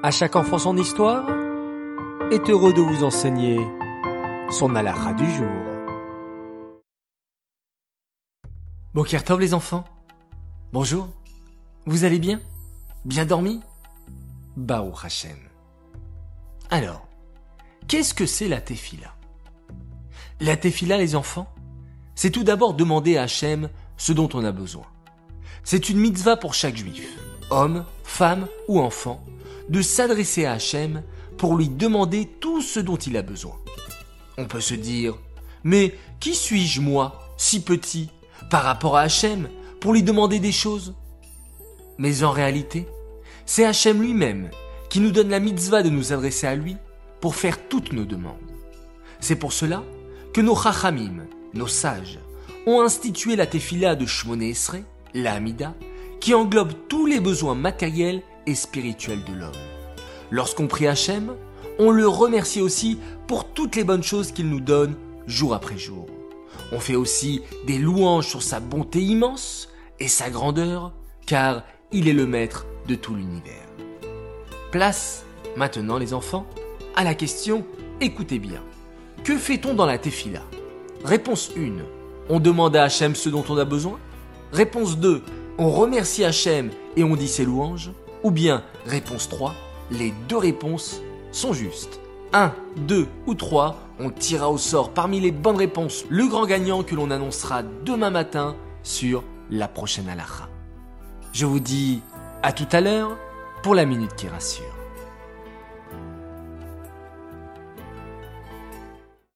À chaque enfant son histoire est heureux de vous enseigner son alara du jour. Bokertov les enfants. Bonjour. Vous allez bien? Bien dormi? Baou Hashem. Alors, qu'est-ce que c'est la tefila? La tefila les enfants, c'est tout d'abord demander à Hachem ce dont on a besoin. C'est une mitzvah pour chaque juif, homme, femme ou enfant, de s'adresser à Hachem pour lui demander tout ce dont il a besoin. On peut se dire, mais qui suis-je moi, si petit, par rapport à Hachem, pour lui demander des choses? Mais en réalité, c'est Hachem lui-même qui nous donne la mitzvah de nous adresser à lui pour faire toutes nos demandes. C'est pour cela que nos chachamim, nos sages, ont institué la tefila de Shmoné Esrei, la qui englobe tous les besoins matériels et spirituels de l'homme. Lorsqu'on prie Hachem, on le remercie aussi pour toutes les bonnes choses qu'il nous donne jour après jour. On fait aussi des louanges sur sa bonté immense et sa grandeur, car il est le maître de tout l'univers. Place, maintenant les enfants, à la question, écoutez bien. Que fait-on dans la tefila? Réponse 1. On demande à Hachem ce dont on a besoin Réponse 2. On remercie Hachem et on dit ses louanges Ou bien, réponse 3. Les deux réponses sont justes. 1, 2 ou 3, on tirera au sort parmi les bonnes réponses le grand gagnant que l'on annoncera demain matin sur la prochaine halakha. Je vous dis à tout à l'heure pour la minute qui rassure.